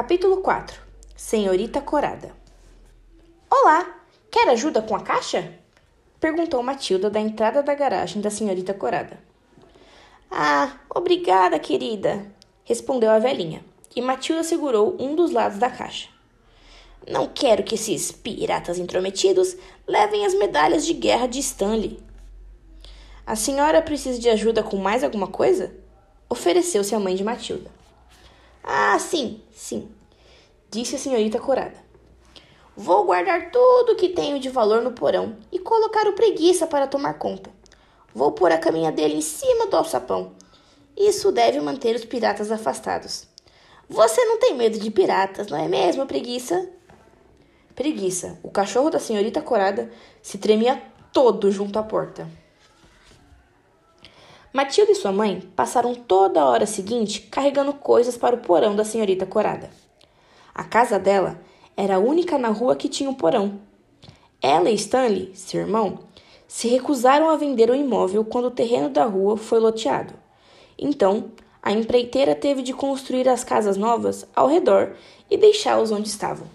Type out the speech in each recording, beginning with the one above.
Capítulo 4 Senhorita Corada Olá, quer ajuda com a caixa? Perguntou Matilda da entrada da garagem da senhorita Corada. Ah, obrigada, querida, respondeu a velhinha, e Matilda segurou um dos lados da caixa. Não quero que esses piratas intrometidos levem as medalhas de guerra de Stanley. A senhora precisa de ajuda com mais alguma coisa? Ofereceu-se a mãe de Matilda. Ah, sim, sim, disse a senhorita Corada. Vou guardar tudo que tenho de valor no porão e colocar o preguiça para tomar conta. Vou pôr a caminha dele em cima do alçapão. Isso deve manter os piratas afastados. Você não tem medo de piratas, não é mesmo, preguiça? Preguiça, o cachorro da senhorita Corada, se tremia todo junto à porta. Matilda e sua mãe passaram toda a hora seguinte carregando coisas para o porão da senhorita Corada. A casa dela era a única na rua que tinha um porão. Ela e Stanley, seu irmão, se recusaram a vender o imóvel quando o terreno da rua foi loteado. Então, a empreiteira teve de construir as casas novas ao redor e deixá-los onde estavam.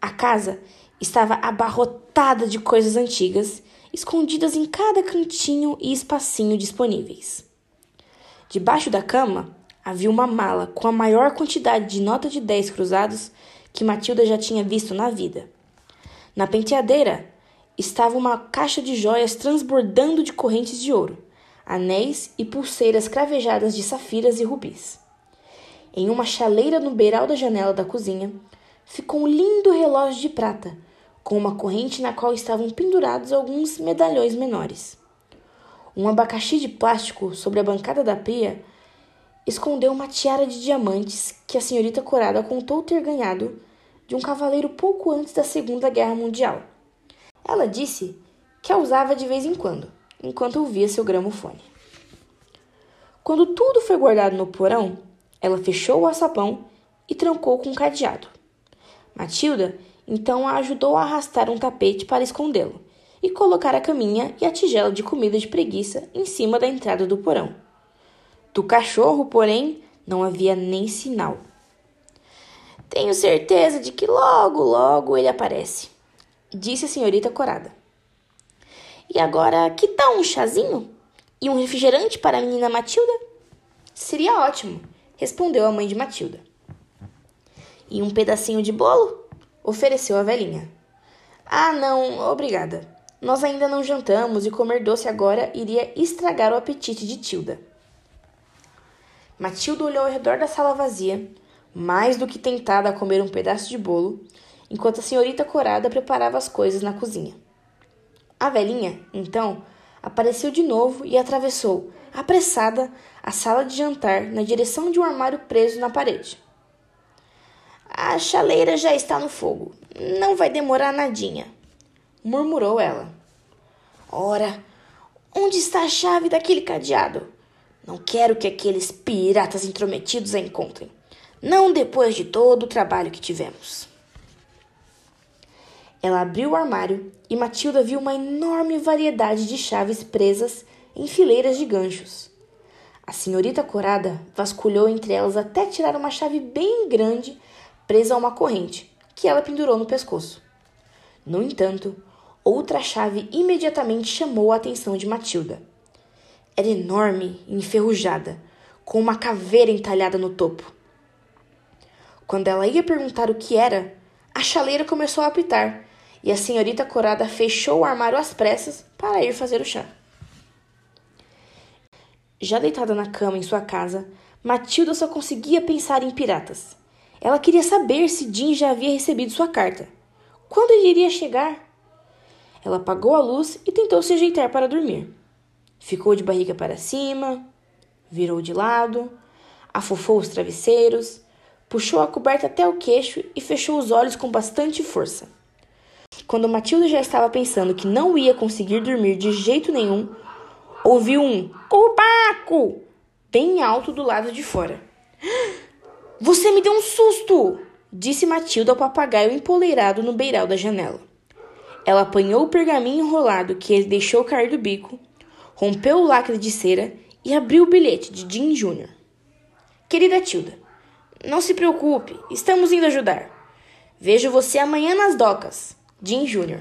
A casa estava abarrotada de coisas antigas escondidas em cada cantinho e espacinho disponíveis. Debaixo da cama havia uma mala com a maior quantidade de nota de 10 cruzados que Matilda já tinha visto na vida. Na penteadeira estava uma caixa de joias transbordando de correntes de ouro, anéis e pulseiras cravejadas de safiras e rubis. Em uma chaleira no beiral da janela da cozinha ficou um lindo relógio de prata com uma corrente na qual estavam pendurados alguns medalhões menores. Um abacaxi de plástico sobre a bancada da pia escondeu uma tiara de diamantes que a senhorita Corada contou ter ganhado de um cavaleiro pouco antes da Segunda Guerra Mundial. Ela disse que a usava de vez em quando, enquanto ouvia seu gramofone. Quando tudo foi guardado no porão, ela fechou o açapão e trancou com um cadeado. Matilda então a ajudou a arrastar um tapete para escondê-lo e colocar a caminha e a tigela de comida de preguiça em cima da entrada do porão. Do cachorro, porém, não havia nem sinal. Tenho certeza de que logo, logo ele aparece, disse a senhorita Corada. E agora, que tal um chazinho? E um refrigerante para a menina Matilda? Seria ótimo, respondeu a mãe de Matilda. E um pedacinho de bolo? Ofereceu a velhinha. Ah, não, obrigada. Nós ainda não jantamos e comer doce agora iria estragar o apetite de Tilda. Matilda olhou ao redor da sala vazia, mais do que tentada a comer um pedaço de bolo, enquanto a senhorita Corada preparava as coisas na cozinha. A velhinha, então, apareceu de novo e atravessou, apressada, a sala de jantar na direção de um armário preso na parede. A chaleira já está no fogo. Não vai demorar nadinha, murmurou ela. Ora, onde está a chave daquele cadeado? Não quero que aqueles piratas intrometidos a encontrem. Não depois de todo o trabalho que tivemos. Ela abriu o armário e Matilda viu uma enorme variedade de chaves presas em fileiras de ganchos. A senhorita Corada vasculhou entre elas até tirar uma chave bem grande presa a uma corrente, que ela pendurou no pescoço. No entanto, outra chave imediatamente chamou a atenção de Matilda. Era enorme e enferrujada, com uma caveira entalhada no topo. Quando ela ia perguntar o que era, a chaleira começou a apitar e a senhorita Corada fechou o armário às pressas para ir fazer o chá. Já deitada na cama em sua casa, Matilda só conseguia pensar em piratas. Ela queria saber se Jim já havia recebido sua carta. Quando ele iria chegar? Ela apagou a luz e tentou se ajeitar para dormir. Ficou de barriga para cima, virou de lado, afofou os travesseiros, puxou a coberta até o queixo e fechou os olhos com bastante força. Quando Matilda já estava pensando que não ia conseguir dormir de jeito nenhum, ouviu um cubaco bem alto do lado de fora. Você me deu um susto! disse Matilda ao papagaio empoleirado no beiral da janela. Ela apanhou o pergaminho enrolado que ele deixou cair do bico, rompeu o lacre de cera e abriu o bilhete de Jim Jr. Querida Tilda, Não se preocupe, estamos indo ajudar. Vejo você amanhã nas docas. Jim Jr.